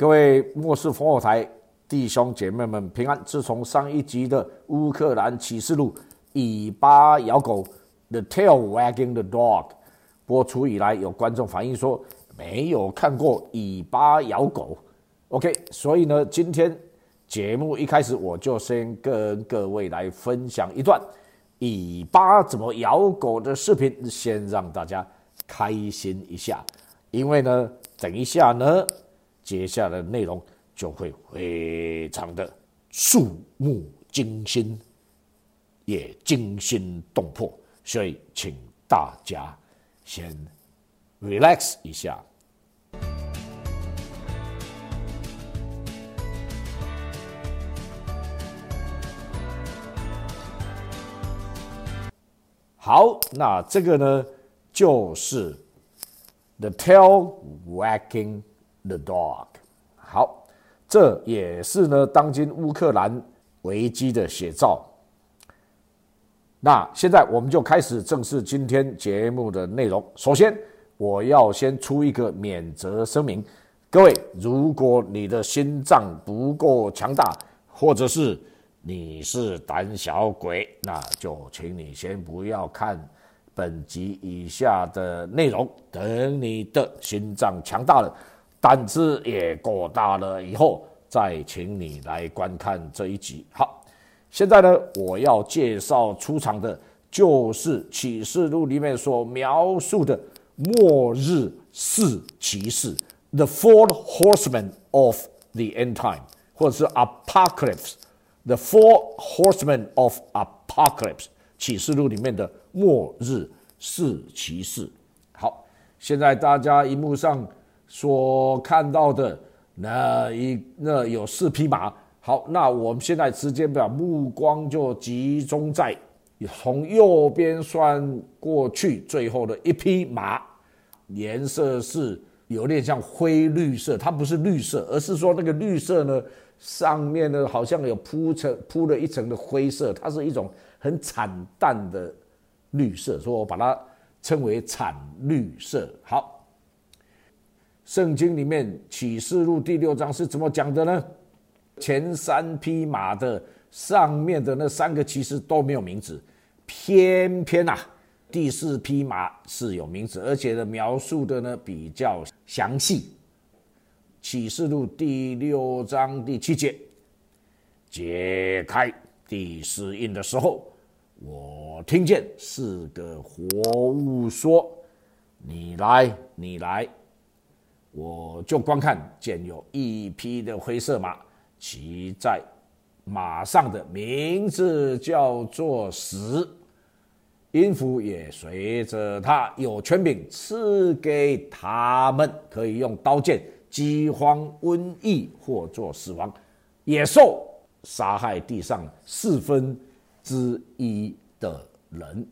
各位末世烽火台弟兄姐妹们平安。自从上一集的乌克兰启示录尾巴咬狗 （The Tail Wagging the Dog） 播出以来，有观众反映说没有看过尾巴咬狗。OK，所以呢，今天节目一开始我就先跟各位来分享一段尾巴怎么咬狗的视频，先让大家开心一下。因为呢，等一下呢。接下来的内容就会非常的触目惊心，也惊心动魄，所以请大家先 relax 一下。好，那这个呢，就是 the tail wagging。The dog，好，这也是呢，当今乌克兰危机的写照。那现在我们就开始正式今天节目的内容。首先，我要先出一个免责声明，各位，如果你的心脏不够强大，或者是你是胆小鬼，那就请你先不要看本集以下的内容。等你的心脏强大了。胆子也够大了，以后再请你来观看这一集。好，现在呢，我要介绍出场的，就是启示录里面所描述的末日四骑士，The Four Horsemen of the End Time，或者是 Apocalypse，The Four Horsemen of Apocalypse，启示录里面的末日四骑士。好，现在大家荧幕上。所看到的那一那有四匹马，好，那我们现在直接把目光就集中在从右边算过去最后的一匹马，颜色是有点像灰绿色，它不是绿色，而是说那个绿色呢上面呢好像有铺成铺了一层的灰色，它是一种很惨淡的绿色，所以我把它称为惨绿色。好。圣经里面启示录第六章是怎么讲的呢？前三匹马的上面的那三个骑士都没有名字，偏偏啊，第四匹马是有名字，而且呢描述的呢比较详细。启示录第六章第七节，解开第四印的时候，我听见四个活物说：“你来，你来。”我就观看，见有一匹的灰色马，骑在马上的名字叫做死，音符也随着他，有权柄赐给他们，可以用刀剑、饥荒、瘟疫或做死亡。野兽杀害地上四分之一的人。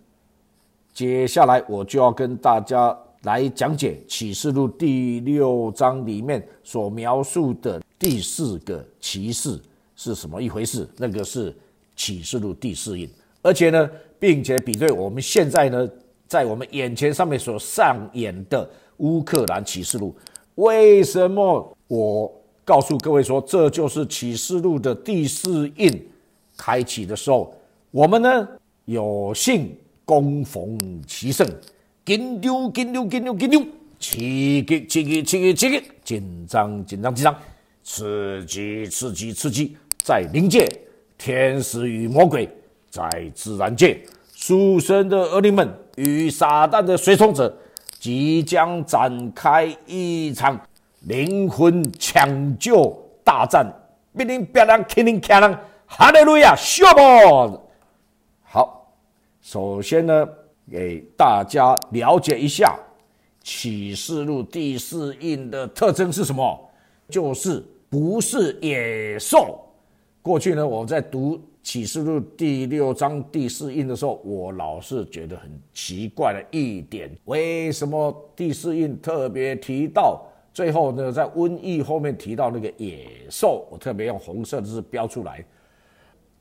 接下来我就要跟大家。来讲解启示录第六章里面所描述的第四个骑士是什么一回事？那个是启示录第四印，而且呢，并且比对我们现在呢，在我们眼前上面所上演的乌克兰启示录，为什么我告诉各位说这就是启示录的第四印开启的时候，我们呢有幸恭逢其盛。紧张，紧张，紧张，紧张！刺激，刺激，刺激，刺激！紧张，紧张，紧张！刺激，刺激，刺激！在灵界，天使与魔鬼；在自然界，属神的儿女们与撒旦的随从者，即将展开一场灵魂抢救大战。别人别人肯定看人，哈利路亚，笑不？好，首先呢。给大家了解一下启示录第四印的特征是什么？就是不是野兽。过去呢，我在读启示录第六章第四印的时候，我老是觉得很奇怪的一点：为什么第四印特别提到最后呢？在瘟疫后面提到那个野兽，我特别用红色的字标出来。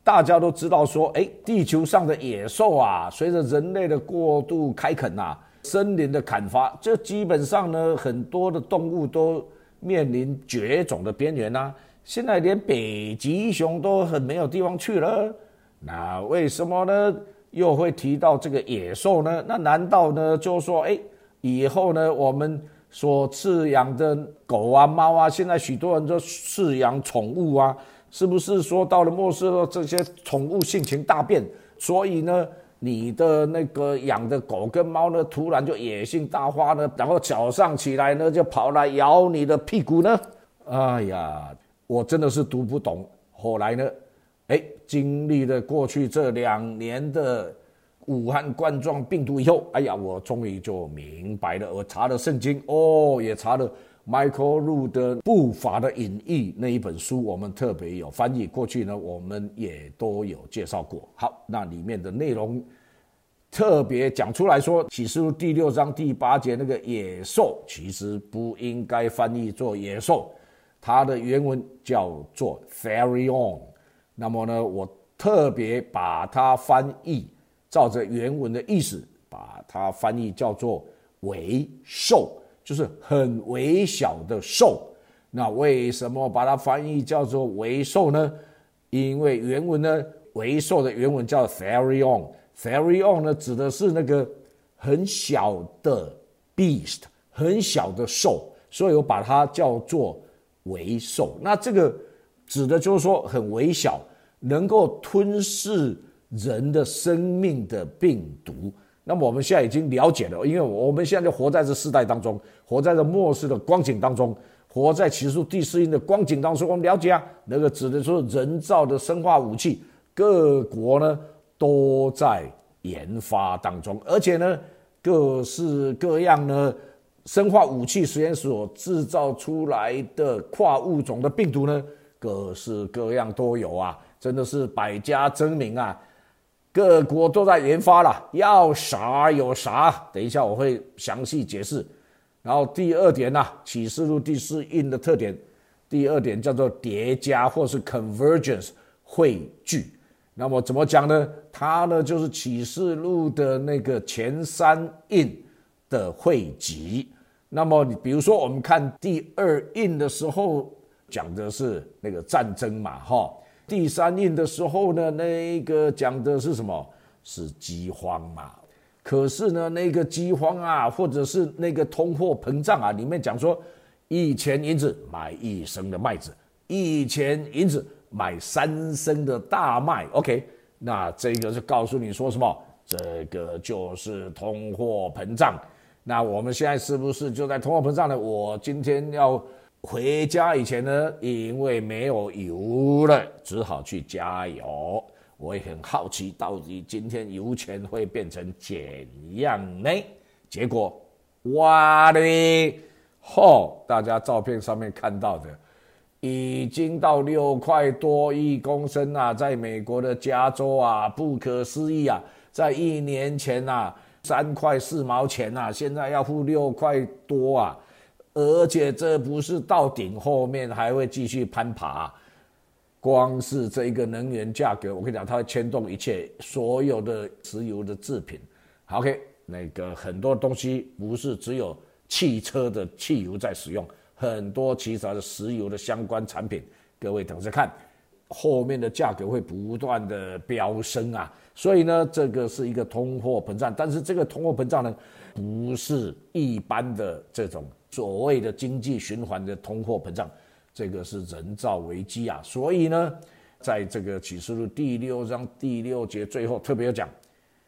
大家都知道说，哎，地球上的野兽啊，随着人类的过度开垦呐，森林的砍伐，这基本上呢，很多的动物都面临绝种的边缘呐。现在连北极熊都很没有地方去了，那为什么呢？又会提到这个野兽呢？那难道呢，就说哎，以后呢，我们所饲养的狗啊、猫啊，现在许多人都饲养宠物啊，是不是说到了末世了，这些宠物性情大变，所以呢，你的那个养的狗跟猫呢，突然就野性大发呢，然后早上起来呢，就跑来咬你的屁股呢？哎呀！我真的是读不懂。后来呢，哎，经历了过去这两年的武汉冠状病毒以后，哎呀，我终于就明白了。我查了圣经，哦，也查了 Michael Rood 的《步伐的隐喻》那一本书，我们特别有翻译。过去呢，我们也都有介绍过。好，那里面的内容特别讲出来说，《启示录》第六章第八节那个野兽，其实不应该翻译做野兽。它的原文叫做 “fairy on”，那么呢，我特别把它翻译，照着原文的意思，把它翻译叫做“微兽”，就是很微小的兽。那为什么把它翻译叫做“微兽”呢？因为原文呢，“微兽”的原文叫 “fairy on”，“fairy on” 呢指的是那个很小的 beast，很小的兽，所以我把它叫做。微兽，那这个指的就是说很微小，能够吞噬人的生命的病毒。那么我们现在已经了解了，因为我们现在就活在这世代当中，活在这末世的光景当中，活在起初第四印的光景当中。我们了解啊，那个指的是人造的生化武器，各国呢都在研发当中，而且呢各式各样呢。生化武器实验所制造出来的跨物种的病毒呢，各式各样都有啊，真的是百家争鸣啊，各国都在研发了，要啥有啥。等一下我会详细解释。然后第二点呢，启示录第四印的特点，第二点叫做叠加或是 convergence 汇聚。那么怎么讲呢？它呢就是启示录的那个前三印的汇集。那么你比如说，我们看第二印的时候讲的是那个战争嘛，哈。第三印的时候呢，那个讲的是什么？是饥荒嘛。可是呢，那个饥荒啊，或者是那个通货膨胀啊，里面讲说，一钱银子买一升的麦子，一钱银子买三升的大麦。OK，那这个是告诉你说什么？这个就是通货膨胀。那我们现在是不是就在通货膨胀呢？我今天要回家以前呢，因为没有油了，只好去加油。我也很好奇，到底今天油钱会变成怎样呢？结果，哇嘞，嚯！大家照片上面看到的，已经到六块多一公升啊，在美国的加州啊，不可思议啊，在一年前啊。三块四毛钱啊，现在要付六块多啊，而且这不是到顶，后面还会继续攀爬。光是这一个能源价格，我跟你讲，它会牵动一切所有的石油的制品。OK，那个很多东西不是只有汽车的汽油在使用，很多其他的石油的相关产品，各位等着看。后面的价格会不断的飙升啊，所以呢，这个是一个通货膨胀，但是这个通货膨胀呢，不是一般的这种所谓的经济循环的通货膨胀，这个是人造危机啊。所以呢，在这个启示录第六章第六节最后特别讲，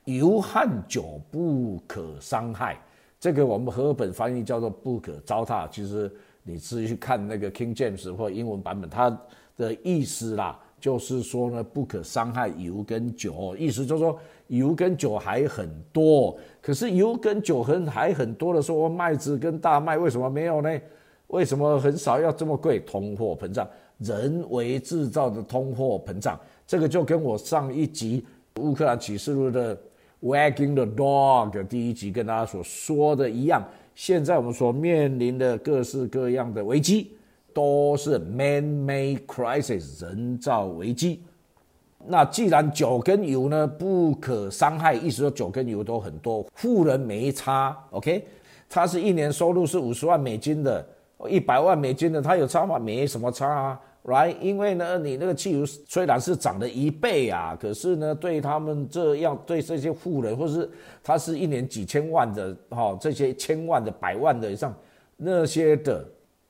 油和酒不可伤害，这个我们和本翻译叫做不可糟蹋。其实你自己去看那个 King James 或英文版本，它。的意思啦，就是说呢，不可伤害油跟酒。意思就是说，油跟酒还很多，可是油跟酒很还很多的时候，麦子跟大麦为什么没有呢？为什么很少要这么贵？通货膨胀，人为制造的通货膨胀，这个就跟我上一集乌克兰启示录的 wagging the dog 第一集跟大家所说的一样。现在我们所面临的各式各样的危机。都是 man-made crisis 人造危机。那既然酒跟油呢不可伤害，意思说酒跟油都很多，富人没差。OK，他是一年收入是五十万美金的，一百万美金的，他有差吗？没什么差啊，right？因为呢，你那个汽油虽然是涨了一倍啊，可是呢，对他们这样对这些富人，或是他是一年几千万的哈，这些千万的、百万的以上那些的，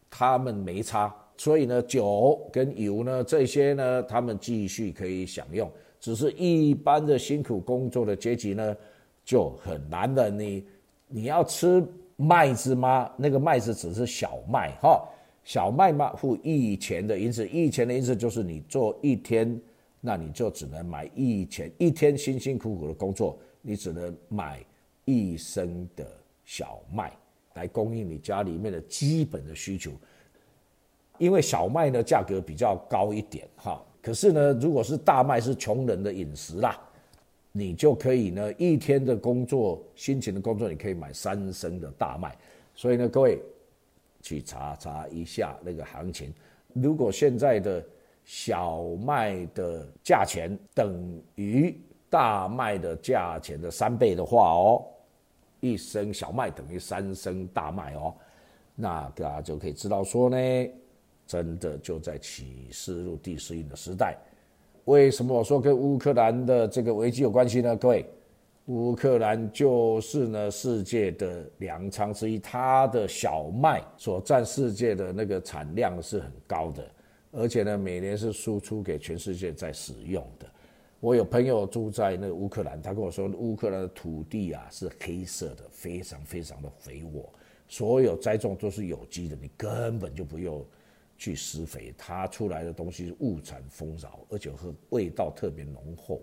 他们没差。所以呢，酒跟油呢，这些呢，他们继续可以享用。只是一般的辛苦工作的阶级呢，就很难的。你你要吃麦子吗？那个麦子只是小麦哈，小麦嘛，付一钱的银子，一钱的银子就是你做一天，那你就只能买一钱，一天辛辛苦苦的工作，你只能买一升的小麦来供应你家里面的基本的需求。因为小麦呢价格比较高一点哈，可是呢，如果是大麦是穷人的饮食啦，你就可以呢一天的工作辛勤的工作，你可以买三升的大麦。所以呢，各位去查查一下那个行情。如果现在的小麦的价钱等于大麦的价钱的三倍的话哦，一升小麦等于三升大麦哦，那大家就可以知道说呢。真的就在启示录第四印的时代，为什么我说跟乌克兰的这个危机有关系呢？各位，乌克兰就是呢世界的粮仓之一，它的小麦所占世界的那个产量是很高的，而且呢每年是输出给全世界在使用的。我有朋友住在那个乌克兰，他跟我说，乌克兰的土地啊是黑色的，非常非常的肥沃，所有栽种都是有机的，你根本就不用。去施肥，它出来的东西物产丰饶，而且和味道特别浓厚。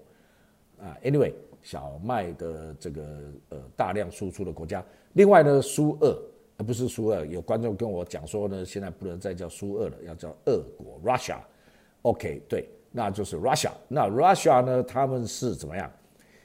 啊，anyway，小麦的这个呃大量输出的国家。另外呢，苏俄，而不是苏俄，有观众跟我讲说呢，现在不能再叫苏俄了，要叫俄国 （Russia）。OK，对，那就是 Russia。那 Russia 呢，他们是怎么样？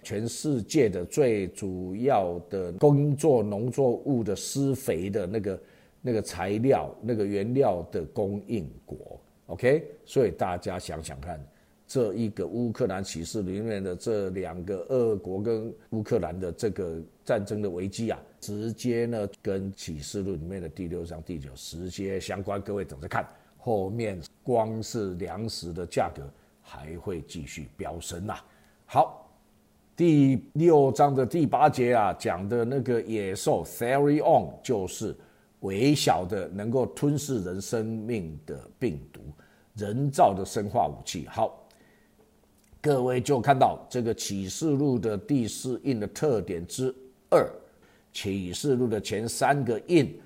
全世界的最主要的工作农作物的施肥的那个。那个材料、那个原料的供应国，OK，所以大家想想看，这一个乌克兰启示里面的这两个俄国跟乌克兰的这个战争的危机啊，直接呢跟启示录里面的第六章第九直接相关。各位等着看，后面光是粮食的价格还会继续飙升呐。好，第六章的第八节啊，讲的那个野兽 Therion 就是。微小的能够吞噬人生命的病毒，人造的生化武器。好，各位就看到这个启示录的第四印的特点之二，启示录的前三个印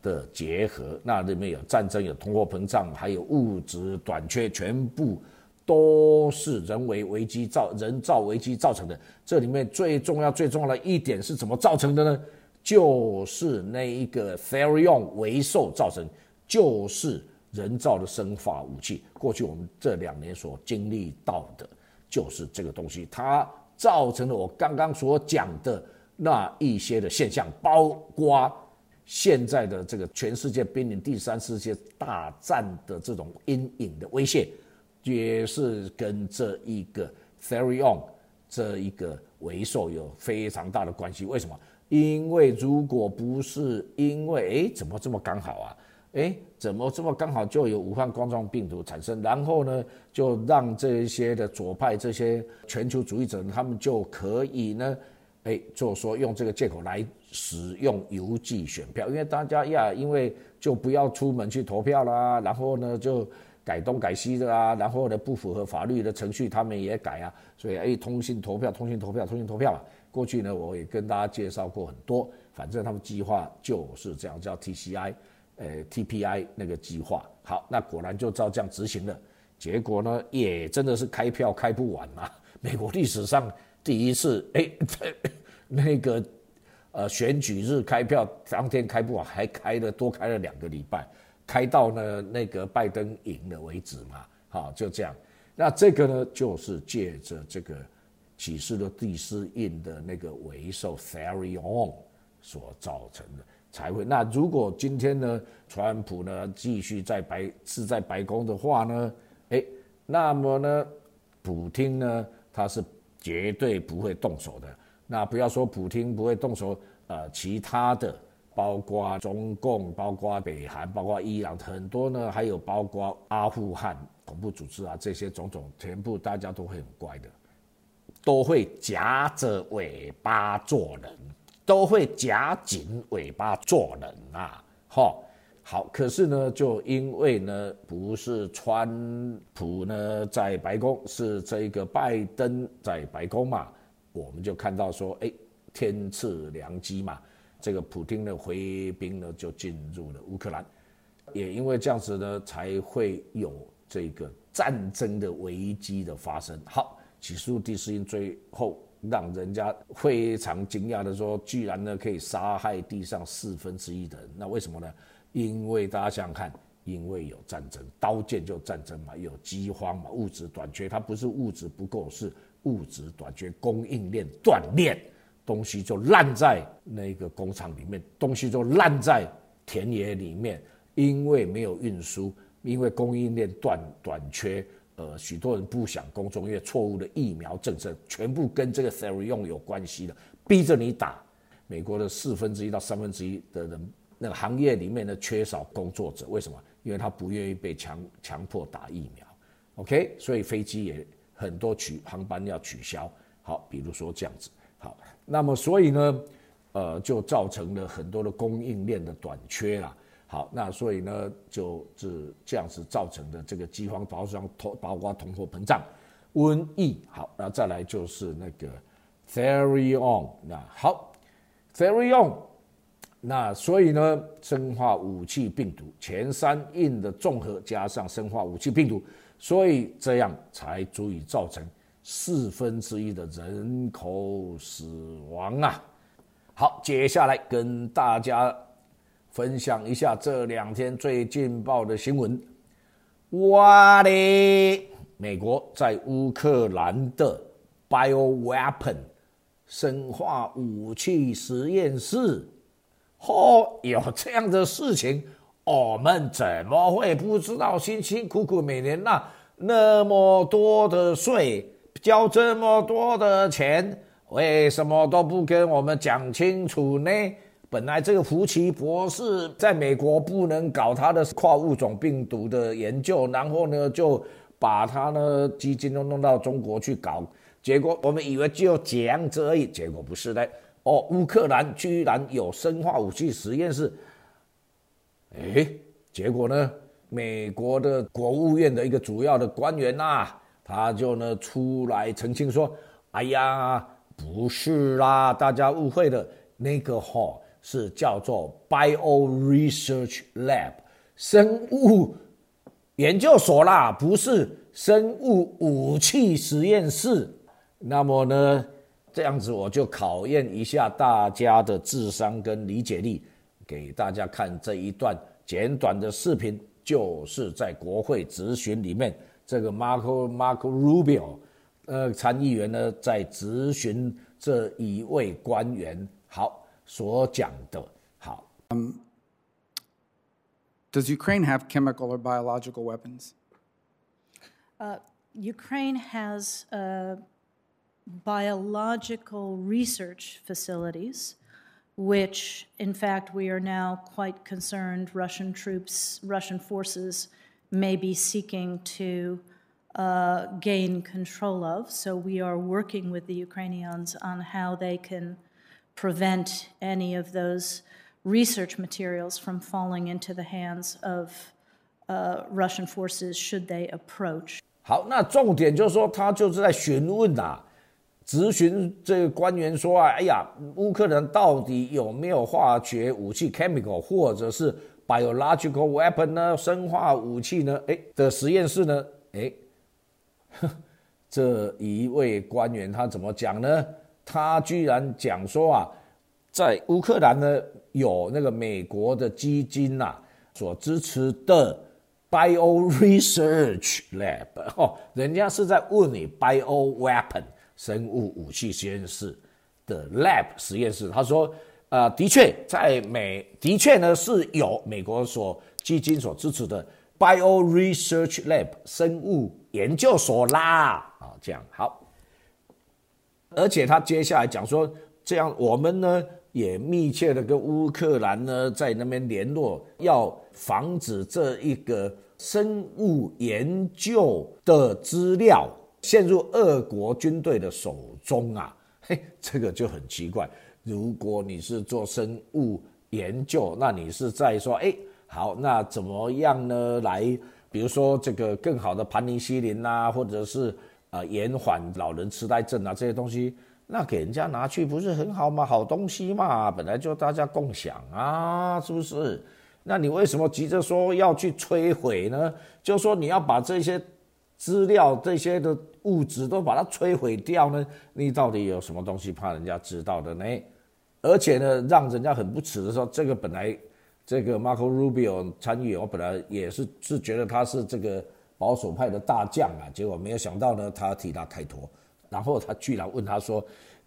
的结合，那里面有战争、有通货膨胀，还有物质短缺，全部都是人为危机造、人造危机造成的。这里面最重要、最重要的一点是怎么造成的呢？就是那一个 Therion 为兽造成，就是人造的生化武器。过去我们这两年所经历到的，就是这个东西，它造成了我刚刚所讲的那一些的现象，包括现在的这个全世界濒临第三世界大战的这种阴影的威胁，也是跟这一个 Therion 这一个为兽有非常大的关系。为什么？因为如果不是因为哎，怎么这么刚好啊？哎，怎么这么刚好就有武汉冠状病毒产生？然后呢，就让这些的左派、这些全球主义者，他们就可以呢，哎，就说用这个借口来使用邮寄选票，因为大家呀，因为就不要出门去投票啦，然后呢就改东改西的啊，然后呢不符合法律的程序，他们也改啊，所以哎，通信投票，通信投票，通信投票嘛。过去呢，我也跟大家介绍过很多，反正他们计划就是这样，叫 TCI，呃 TPI 那个计划。好，那果然就照这样执行了，结果呢，也真的是开票开不完啊！美国历史上第一次，哎，那个呃选举日开票当天开不完，还开了多开了两个礼拜，开到呢那个拜登赢了为止嘛。好，就这样。那这个呢，就是借着这个。启示的第四印的那个为受 Therion 所造成的才会。那如果今天呢，川普呢继续在白是在白宫的话呢，哎，那么呢，普京呢他是绝对不会动手的。那不要说普京不会动手，呃，其他的包括中共，包括北韩，包括伊朗，很多呢，还有包括阿富汗恐怖组织啊，这些种种，全部大家都会很乖的，都会夹着尾巴做人，都会夹紧尾巴做人啊，哈。好，可是呢，就因为呢，不是川普呢在白宫，是这个拜登在白宫嘛，我们就看到说，哎，天赐良机嘛，这个普京的回兵呢就进入了乌克兰，也因为这样子呢，才会有这个战争的危机的发生。好，起诉第四因最后让人家非常惊讶的说，居然呢可以杀害地上四分之一的人，那为什么呢？因为大家想想看，因为有战争，刀剑就战争嘛，有饥荒嘛，物质短缺，它不是物质不够，是物质短缺，供应链断裂，东西就烂在那个工厂里面，东西就烂在田野里面，因为没有运输，因为供应链断短缺，呃，许多人不想工作，因为错误的疫苗政策，全部跟这个 t h e r y 用有关系的，逼着你打，美国的四分之一到三分之一的人。那个行业里面呢缺少工作者，为什么？因为他不愿意被强强迫打疫苗，OK？所以飞机也很多取航班要取消。好，比如说这样子。那么所以呢，呃，就造成了很多的供应链的短缺啦。好，那所以呢，就是这样子造成的这个饥荒，包括通包括通货膨胀、瘟疫。好，那再来就是那个 t h e r y on，那好 t h e r y on。那所以呢，生化武器病毒前三印的综合加上生化武器病毒，所以这样才足以造成四分之一的人口死亡啊！好，接下来跟大家分享一下这两天最劲爆的新闻。哇嘞！美国在乌克兰的 bio weapon 生化武器实验室。哦，有这样的事情，我们怎么会不知道？辛辛苦苦每年纳那么多的税，交这么多的钱，为什么都不跟我们讲清楚呢？本来这个福奇博士在美国不能搞他的跨物种病毒的研究，然后呢就把他呢基金都弄到中国去搞，结果我们以为就这样子而已，结果不是的。哦，乌克兰居然有生化武器实验室，哎，结果呢，美国的国务院的一个主要的官员呐，他就呢出来澄清说：“哎呀，不是啦，大家误会了，那个哈是叫做 Bio Research Lab 生物研究所啦，不是生物武器实验室。”那么呢？这样子我就考验一下大家的智商跟理解力，给大家看这一段简短的视频，就是在国会质询里面，这个 Marco Marco Rubio，呃，参议员呢在质询这一位官员，好所讲的，好。Um, does Ukraine have chemical or biological weapons? Uh, Ukraine has. Uh biological research facilities, which, in fact, we are now quite concerned Russian troops, Russian forces may be seeking to uh, gain control of. So we are working with the Ukrainians on how they can prevent any of those research materials from falling into the hands of uh, Russian forces should they approach. 好，那重点就是说，他就是在询问呐、啊，咨询这个官员说啊，哎呀，乌克兰到底有没有化学武器 （chemical） 或者是 biological weapon 呢？生化武器呢？哎，的实验室呢？哎，这一位官员他怎么讲呢？他居然讲说啊，在乌克兰呢有那个美国的基金呐所支持的 bio research lab 哦，人家是在问你 bio weapon。生物武器实验室的 lab 实验室，他说，呃，的确在美，的确呢是有美国所基金所支持的 bio research lab 生物研究所啦，啊，这样好，而且他接下来讲说，这样我们呢也密切的跟乌克兰呢在那边联络，要防止这一个生物研究的资料陷入俄国军队的手中啊！嘿，这个就很奇怪。如果你是做生物研究，那你是在说，哎，好，那怎么样呢？来，比如说这个更好的盘尼西林啊，或者是呃延缓老人痴呆症啊这些东西。那给人家拿去不是很好吗？好东西嘛，本来就大家共享啊，是不是？那你为什么急着说要去摧毁呢？就说你要把这些资料、这些的物质都把它摧毁掉呢？你到底有什么东西怕人家知道的呢？而且呢，让人家很不耻的说，这个本来这个 Marco Rubio 参与，我本来也是是觉得他是这个保守派的大将啊，结果没有想到呢，他替他开脱。然后他居然问他说：“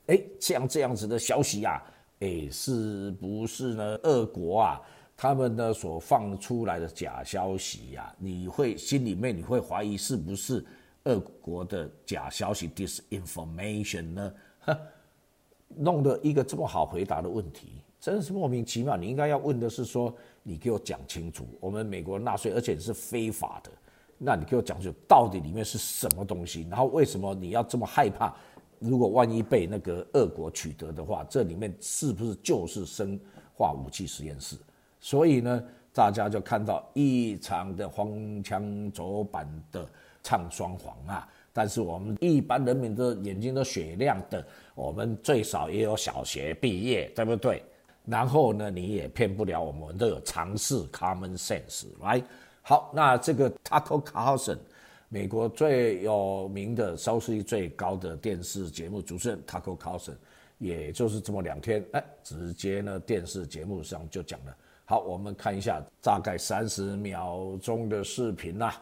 哎，像这样子的消息呀，哎，是不是呢？俄国啊，他们呢所放出来的假消息呀，你会心里面你会怀疑是不是俄国的假消息 disinformation 呢？弄得一个这么好回答的问题，真是莫名其妙。你应该要问的是说，你给我讲清楚，我们美国纳税，而且是非法的。”那你给我讲，就到底里面是什么东西？然后为什么你要这么害怕？如果万一被那个俄国取得的话，这里面是不是就是生化武器实验室？所以呢，大家就看到异常的荒腔走板的唱双簧啊！但是我们一般人民的眼睛都雪亮的，我们最少也有小学毕业，对不对？然后呢，你也骗不了我们，都有常识 （common sense），right？好，那这个 Tucker Carlson，美国最有名的收视率最高的电视节目主持人 Tucker Carlson，也就是这么两天，哎，直接呢电视节目上就讲了。好，我们看一下大概三十秒钟的视频呐。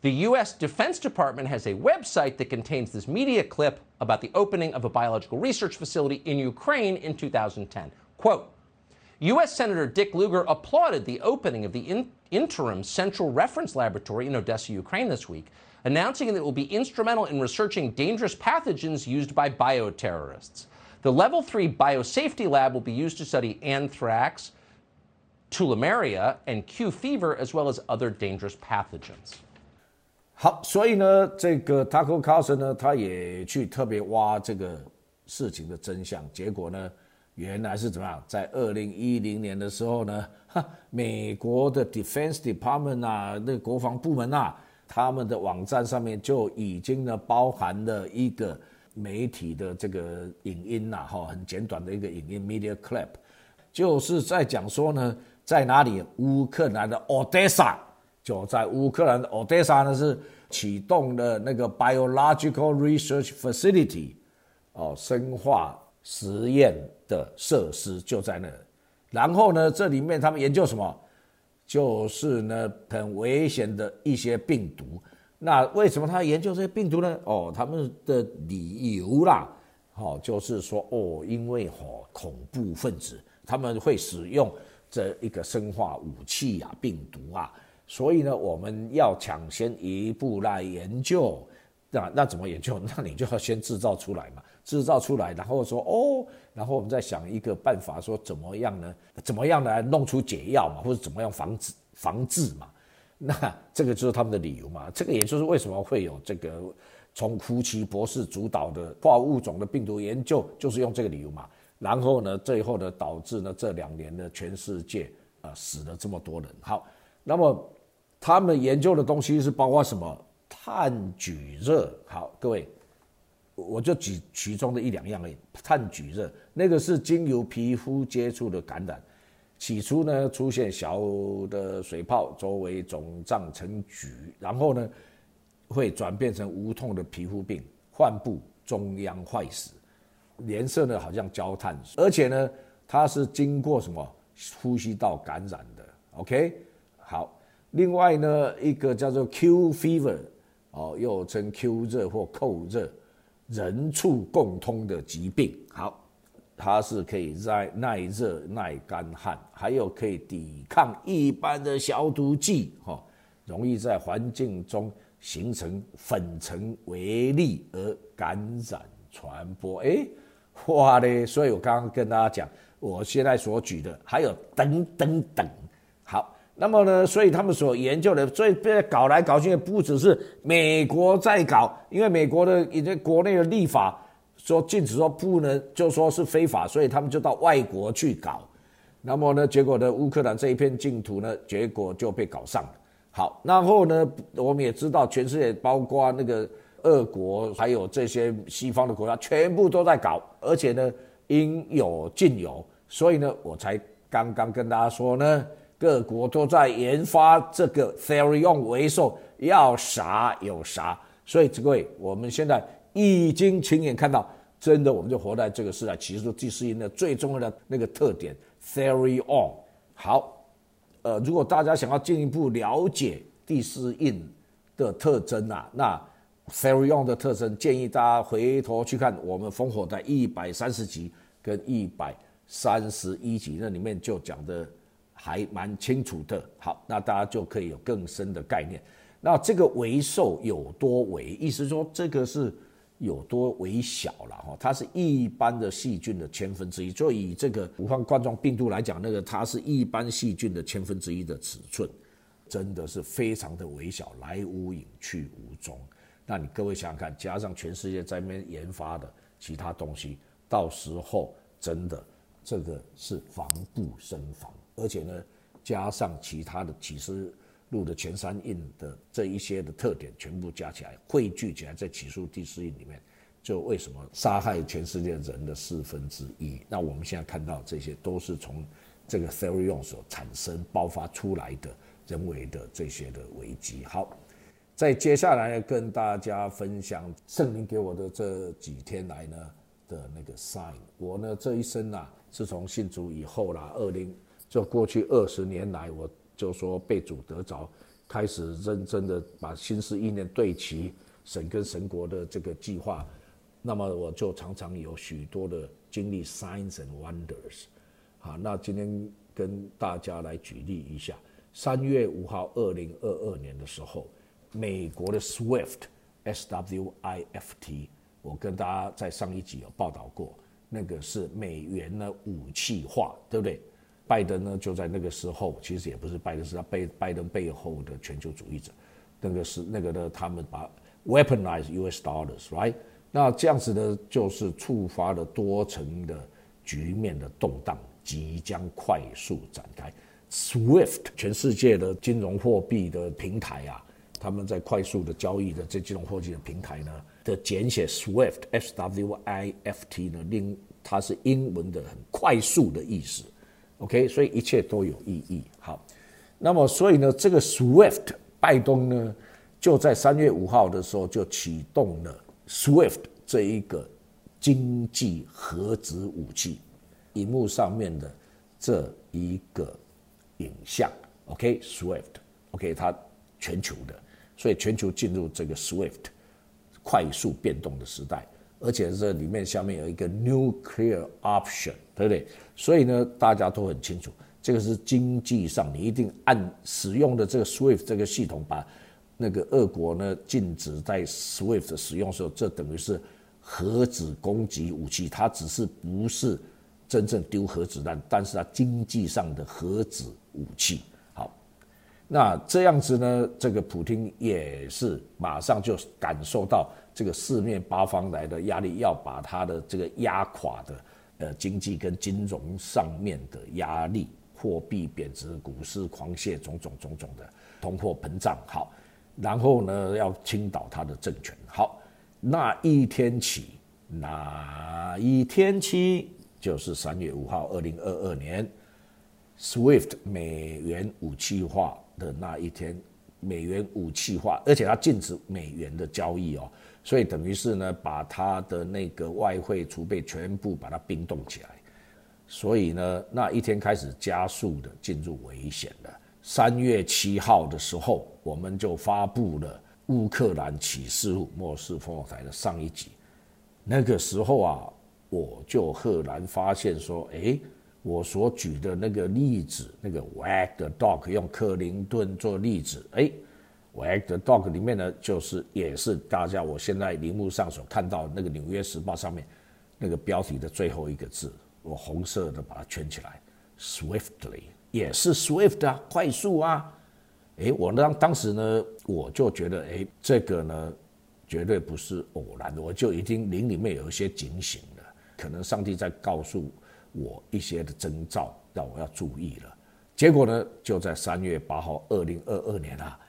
The U.S. Defense Department has a website that contains this media clip about the opening of a biological research facility in Ukraine in 2010. Quote. U.S. Senator Dick Lugar applauded the opening of the in- interim Central Reference Laboratory in Odessa, Ukraine this week, announcing that it will be instrumental in researching dangerous pathogens used by bioterrorists. The Level 3 Biosafety Lab will be used to study anthrax, tulimaria, and Q fever, as well as other dangerous pathogens. 好，所以呢，这个 Taco Carson 呢，他也去特别挖这个事情的真相，结果呢，原来是怎么样？在二零一零年的时候呢，哈，美国的 Defense Department 啊，那国防部门啊，他们的网站上面就已经呢包含了一个媒体的这个影音呐，哈，很简短的一个影音 media clip，就是在讲说呢，在哪里？乌克兰的 Odessa，就在乌克兰的 Odessa 呢是启动了那个 biological research facility，哦，生化。实验的设施就在那，然后呢，这里面他们研究什么？就是呢，很危险的一些病毒。那为什么他研究这些病毒呢？哦，他们的理由啦，哦，就是说，哦，因为哦，恐怖分子他们会使用这一个生化武器啊，病毒啊，所以呢，我们要抢先一步来研究。那那怎么研究？那你就要先制造出来嘛。制造出来，然后说哦，然后我们再想一个办法，说怎么样呢？怎么样来弄出解药嘛，或者怎么样防止防治嘛？那这个就是他们的理由嘛。这个也就是为什么会有这个从福奇博士主导的化物种的病毒研究，就是用这个理由嘛。然后呢，最后呢，导致呢这两年呢全世界啊死了这么多人。好，那么他们研究的东西是包括什么？炭疽热。好，各位。我就举其中的一两样而已。炭疽热那个是经由皮肤接触的感染，起初呢出现小的水泡，周围肿胀成疽，然后呢会转变成无痛的皮肤病，患部中央坏死，颜色呢好像焦炭，而且呢它是经过什么呼吸道感染的。OK，好，另外呢一个叫做 Q fever，哦，又称 Q 热或扣热。人畜共通的疾病，好，它是可以耐耐热、耐干旱，还有可以抵抗一般的消毒剂，哈，容易在环境中形成粉尘微粒而感染传播。哎，哇嘞！所以我刚刚跟大家讲，我现在所举的，还有等等等。好，那么呢，所以他们所研究的，所以搞来搞去，不只是美国在搞，因为美国的已经国内的立法说禁止说不能，就说是非法，所以他们就到外国去搞。那么呢，结果呢，乌克兰这一片净土呢，结果就被搞上了。好，然后呢，我们也知道，全世界包括那个俄国，还有这些西方的国家，全部都在搞，而且呢，应有尽有。所以呢，我才刚刚跟大家说呢，各国都在研发这个 Therion 为首，要啥有啥。所以各位，我们现在已经亲眼看到，真的，我们就活在这个时代。其实第四音的最重要的那个特点，Therion。好，呃，如果大家想要进一步了解第四印的特征啊，那 Therion 的特征，建议大家回头去看我们烽火在一百三十集跟一百。三十一集那里面就讲的还蛮清楚的，好，那大家就可以有更深的概念。那这个微兽有多微，意思说这个是有多微小了哈，它是一般的细菌的千分之一。就以这个武汉冠状病毒来讲，那个它是一般细菌的千分之一的尺寸，真的是非常的微小，来无影去无踪。那你各位想想看，加上全世界在那边研发的其他东西，到时候真的。这个是防不胜防，而且呢，加上其他的启示录的前三印的这一些的特点，全部加起来汇聚起来，在启示录第四印里面，就为什么杀害全世界人的四分之一？那我们现在看到这些都是从这个 Therion 所产生爆发出来的人为的这些的危机。好，在接下来跟大家分享圣灵给我的这几天来呢的那个 sign，我呢这一生啊。自从信主以后啦，二零就过去二十年来，我就说被主得着，开始认真的把心思意念对齐神跟神国的这个计划，那么我就常常有许多的经历 signs and wonders。好，那今天跟大家来举例一下，三月五号二零二二年的时候，美国的 SWIFT S W I F T，我跟大家在上一集有报道过。那个是美元呢武器化，对不对？拜登呢就在那个时候，其实也不是拜登，是他背拜登背后的全球主义者。那个是那个呢，他们把 weaponize U.S. dollars，right？那这样子呢，就是触发了多层的局面的动荡，即将快速展开。SWIFT 全世界的金融货币的平台啊，他们在快速的交易的这几种货币的平台呢。的简写 Swift，S W I F T 呢，令它是英文的很快速的意思，OK，所以一切都有意义。好，那么所以呢，这个 Swift 拜登呢，就在三月五号的时候就启动了 Swift 这一个经济核子武器，荧幕上面的这一个影像，OK，Swift，OK，它全球的，所以全球进入这个 Swift。快速变动的时代，而且这里面下面有一个 nuclear option，对不对？所以呢，大家都很清楚，这个是经济上你一定按使用的这个 SWIFT 这个系统，把那个俄国呢禁止在 SWIFT 使用的时候，这等于是核子攻击武器，它只是不是真正丢核子弹，但是它经济上的核子武器。那这样子呢？这个普京也是马上就感受到这个四面八方来的压力，要把他的这个压垮的呃经济跟金融上面的压力，货币贬值、股市狂泻，种种种种的通货膨胀。好，然后呢要倾倒他的政权。好，那一天起，那一天起就是三月五号，二零二二年，SWIFT 美元武器化。的那一天，美元武器化，而且它禁止美元的交易哦，所以等于是呢，把它的那个外汇储备全部把它冰冻起来，所以呢，那一天开始加速的进入危险了。三月七号的时候，我们就发布了乌克兰启示录末世烽火台的上一集，那个时候啊，我就赫然发现说，哎。我所举的那个例子，那个 Wag the Dog 用克林顿做例子，哎，Wag the Dog 里面呢，就是也是大家我现在荧幕上所看到那个《纽约时报》上面那个标题的最后一个字我红色的把它圈起来，swiftly 也是 swift 啊，快速啊。诶，我当当时呢，我就觉得，诶，这个呢，绝对不是偶然的，我就已经灵里面有一些警醒了，可能上帝在告诉我一些的征兆，让我要注意了。结果呢，就在三月八号，二零二二年啊，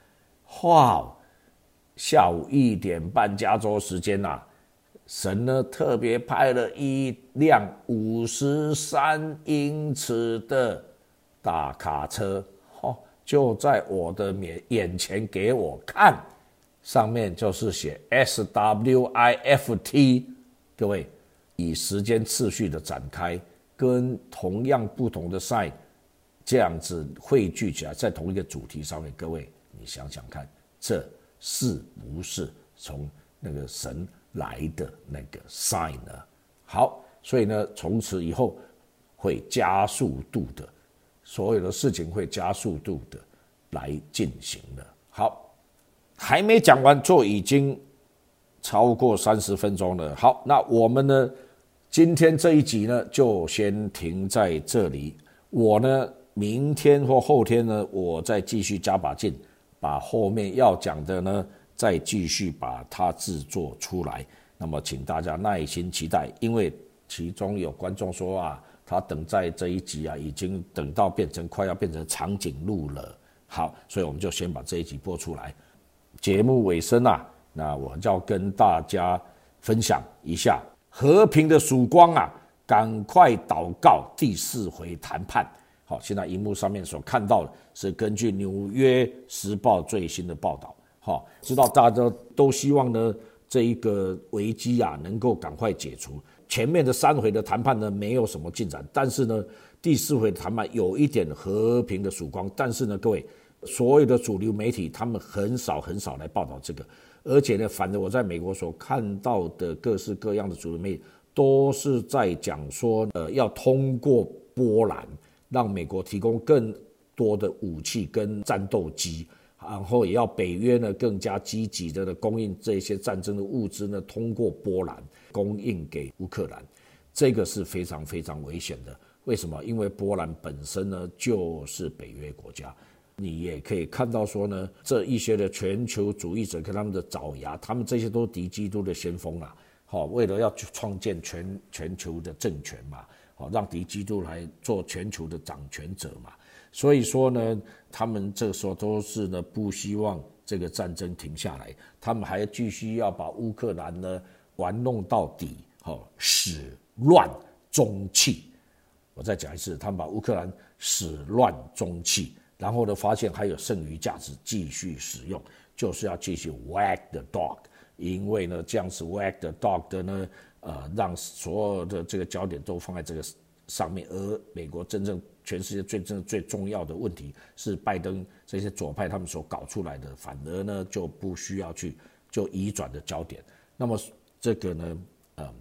哇，下午一点半加州时间呐，神呢特别派了一辆五十三英尺的大卡车。哦就在我的面眼前给我看，上面就是写 S W I F T，各位以时间次序的展开，跟同样不同的 sign 这样子汇聚起来，在同一个主题上面，各位你想想看，这是不是从那个神来的那个 sign 呢？好，所以呢，从此以后会加速度的。所有的事情会加速度的来进行的。好，还没讲完，就已经超过三十分钟了。好，那我们呢，今天这一集呢，就先停在这里。我呢，明天或后天呢，我再继续加把劲，把后面要讲的呢，再继续把它制作出来。那么，请大家耐心期待，因为其中有观众说啊。他等在这一集啊，已经等到变成快要变成长颈鹿了。好，所以我们就先把这一集播出来。节目尾声啊，那我要跟大家分享一下和平的曙光啊，赶快祷告第四回谈判。好，现在荧幕上面所看到的是根据《纽约时报》最新的报道。好，知道大家都希望呢，这一个危机啊，能够赶快解除。前面的三回的谈判呢，没有什么进展，但是呢，第四回谈判有一点和平的曙光。但是呢，各位，所有的主流媒体他们很少很少来报道这个，而且呢，反正我在美国所看到的各式各样的主流媒体都是在讲说，呃，要通过波兰让美国提供更多的武器跟战斗机。然后也要北约呢更加积极的供应这些战争的物资呢，通过波兰供应给乌克兰，这个是非常非常危险的。为什么？因为波兰本身呢就是北约国家，你也可以看到说呢，这一些的全球主义者跟他们的爪牙，他们这些都是敌基督的先锋啊。好，为了要去创建全全球的政权嘛，好让敌基督来做全球的掌权者嘛。所以说呢，他们这时候都是呢不希望这个战争停下来，他们还继续要把乌克兰呢玩弄到底，好始乱终弃。我再讲一次，他们把乌克兰始乱终弃，然后呢发现还有剩余价值继续使用，就是要继续 wag the dog，因为呢这样子 wag the dog 的呢，呃让所有的这个焦点都放在这个上面，而美国真正。全世界最真最重要的问题是拜登这些左派他们所搞出来的，反而呢就不需要去就移转的焦点。那么这个呢，嗯，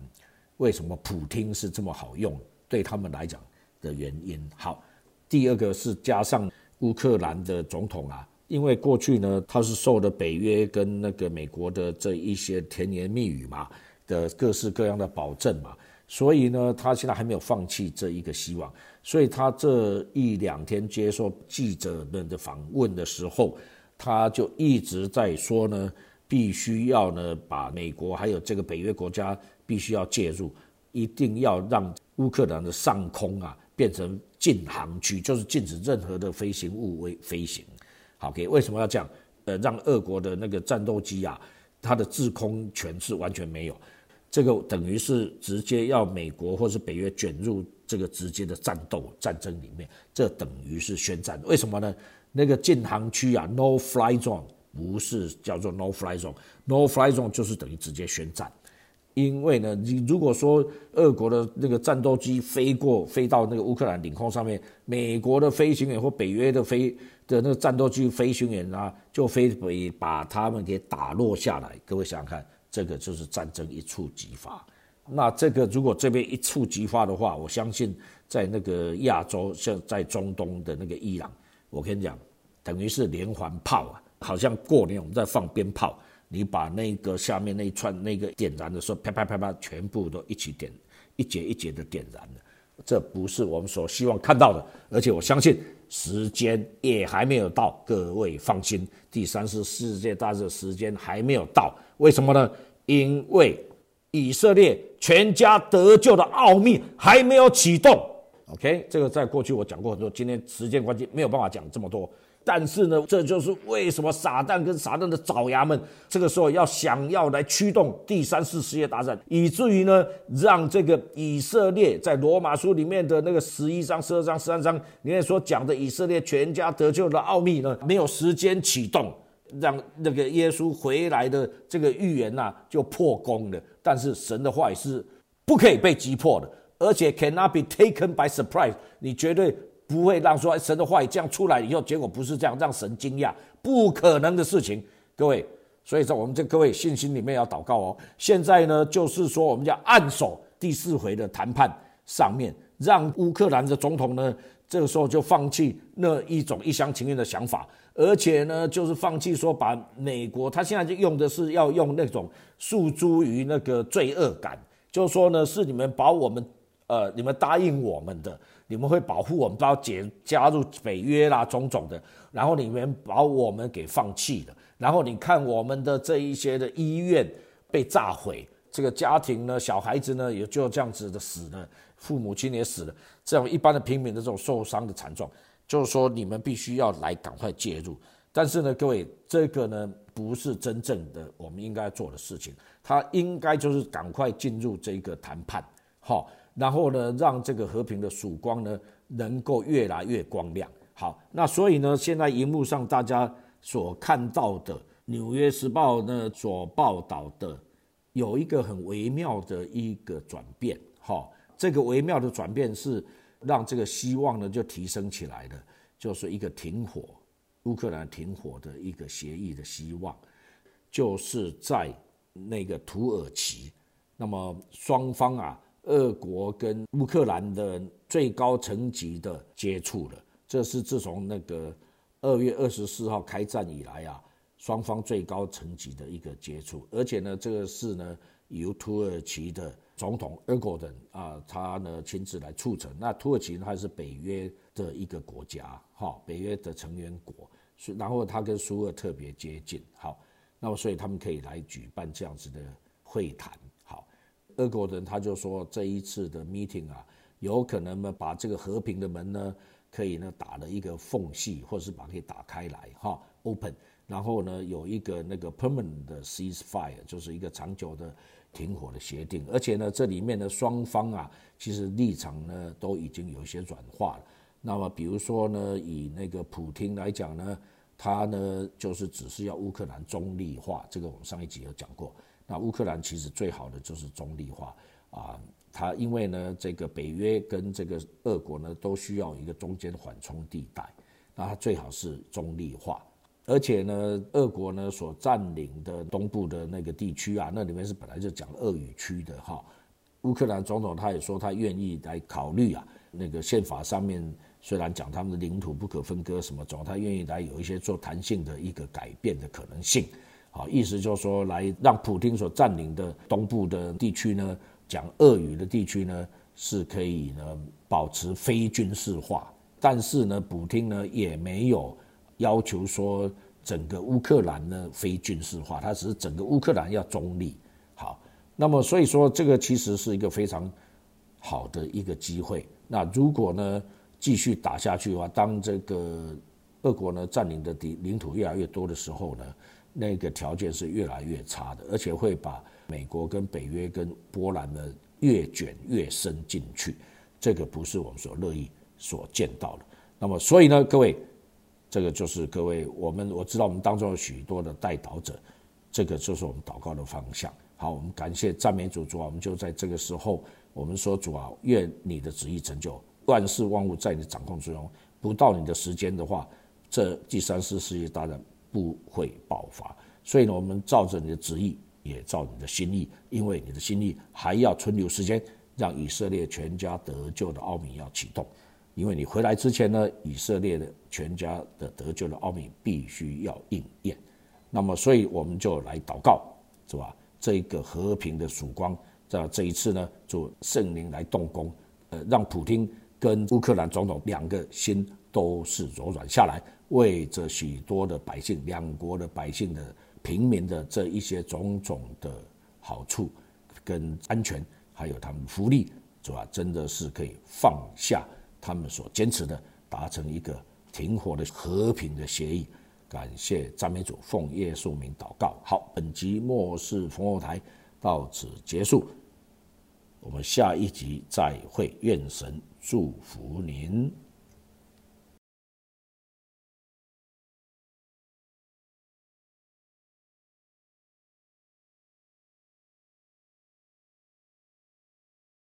为什么普听是这么好用对他们来讲的原因？好，第二个是加上乌克兰的总统啊，因为过去呢他是受了北约跟那个美国的这一些甜言蜜语嘛的各式各样的保证嘛。所以呢，他现在还没有放弃这一个希望，所以他这一两天接受记者们的访问的时候，他就一直在说呢，必须要呢把美国还有这个北约国家必须要介入，一定要让乌克兰的上空啊变成禁航区，就是禁止任何的飞行物为飞行。好，K，为什么要这样？呃，让俄国的那个战斗机啊，它的制空权是完全没有。这个等于是直接要美国或是北约卷入这个直接的战斗战争里面，这等于是宣战。为什么呢？那个禁航区啊，no fly zone 不是叫做 no fly zone，no fly zone 就是等于直接宣战。因为呢，你如果说俄国的那个战斗机飞过飞到那个乌克兰领空上面，美国的飞行员或北约的飞的那个战斗机飞行员啊，就飞会把他们给打落下来。各位想想看。这个就是战争一触即发，那这个如果这边一触即发的话，我相信在那个亚洲，像在中东的那个伊朗，我跟你讲，等于是连环炮啊，好像过年我们在放鞭炮，你把那个下面那一串那个点燃的时候，啪啪啪啪，全部都一起点，一节一节的点燃了。这不是我们所希望看到的。而且我相信时间也还没有到，各位放心，第三次世界大战时间还没有到。为什么呢？因为以色列全家得救的奥秘还没有启动。OK，这个在过去我讲过很多，今天时间关系没有办法讲这么多。但是呢，这就是为什么撒旦跟撒旦的爪牙们这个时候要想要来驱动第三次世界大战，以至于呢，让这个以色列在罗马书里面的那个十一章、十二章、十三章里面所讲的以色列全家得救的奥秘呢，没有时间启动，让那个耶稣回来的这个预言呐就破功了。但是神的话语是不可以被击破的，而且 cannot be taken by surprise，你绝对。不会让说神的话语这样出来以后，结果不是这样，让神惊讶，不可能的事情，各位。所以说，我们这各位信心里面要祷告哦。现在呢，就是说我们要按守第四回的谈判上面，让乌克兰的总统呢，这个时候就放弃那一种一厢情愿的想法，而且呢，就是放弃说把美国，他现在就用的是要用那种诉诸于那个罪恶感，就是说呢，是你们把我们，呃，你们答应我们的。你们会保护我们，包括解加入北约啦，种种的。然后你们把我们给放弃了。然后你看我们的这一些的医院被炸毁，这个家庭呢，小孩子呢也就这样子的死了，父母亲也死了。这样一般的平民的这种受伤的惨状，就是说你们必须要来赶快介入。但是呢，各位，这个呢不是真正的我们应该做的事情。他应该就是赶快进入这个谈判，好。然后呢，让这个和平的曙光呢，能够越来越光亮。好，那所以呢，现在荧幕上大家所看到的《纽约时报》呢所报道的，有一个很微妙的一个转变。哈，这个微妙的转变是让这个希望呢就提升起来了，就是一个停火，乌克兰停火的一个协议的希望，就是在那个土耳其，那么双方啊。俄国跟乌克兰的最高层级的接触了，这是自从那个二月二十四号开战以来啊，双方最高层级的一个接触，而且呢，这个事呢由土耳其的总统埃果顿啊，他呢亲自来促成。那土耳其它是北约的一个国家，哈，北约的成员国，然后他跟苏俄特别接近，好，那么所以他们可以来举办这样子的会谈。俄国人他就说，这一次的 meeting 啊，有可能呢把这个和平的门呢，可以呢打了一个缝隙，或者是把它给打开来哈，open，然后呢有一个那个 permanent ceasefire，就是一个长久的停火的协定，而且呢这里面的双方啊，其实立场呢都已经有一些软化了。那么比如说呢，以那个普京来讲呢，他呢就是只是要乌克兰中立化，这个我们上一集有讲过。那乌克兰其实最好的就是中立化啊，它因为呢，这个北约跟这个俄国呢都需要一个中间缓冲地带，那它最好是中立化，而且呢，俄国呢所占领的东部的那个地区啊，那里面是本来就讲俄语区的哈。乌克兰总统他也说他愿意来考虑啊，那个宪法上面虽然讲他们的领土不可分割什么总，他愿意来有一些做弹性的一个改变的可能性。好，意思就是说，来让普京所占领的东部的地区呢，讲俄语的地区呢，是可以呢保持非军事化。但是呢，普京呢也没有要求说整个乌克兰呢非军事化，他只是整个乌克兰要中立。好，那么所以说这个其实是一个非常好的一个机会。那如果呢继续打下去的话，当这个俄国呢占领的地领土越来越多的时候呢？那个条件是越来越差的，而且会把美国跟北约跟波兰呢越卷越深进去，这个不是我们所乐意所见到的。那么，所以呢，各位，这个就是各位我们我知道我们当中有许多的代祷者，这个就是我们祷告的方向。好，我们感谢赞美主，主啊，我们就在这个时候，我们说主啊，愿你的旨意成就，万事万物在你掌控之中。不到你的时间的话，这第三次世界大战。不会爆发，所以呢，我们照着你的旨意，也照你的心意，因为你的心意还要存留时间，让以色列全家得救的奥秘要启动。因为你回来之前呢，以色列的全家的得救的奥秘必须要应验。那么，所以我们就来祷告，是吧？这个和平的曙光，在这一次呢，就圣灵来动工，呃，让普京跟乌克兰总统两个心都是柔软下来，为着许多的百姓、两国的百姓的平民的这一些种种的好处跟安全，还有他们福利，是吧？真的是可以放下他们所坚持的，达成一个停火的和平的协议。感谢赞美主，奉耶稣名祷告。好，本集末世烽火台到此结束，我们下一集再会。愿神祝福您。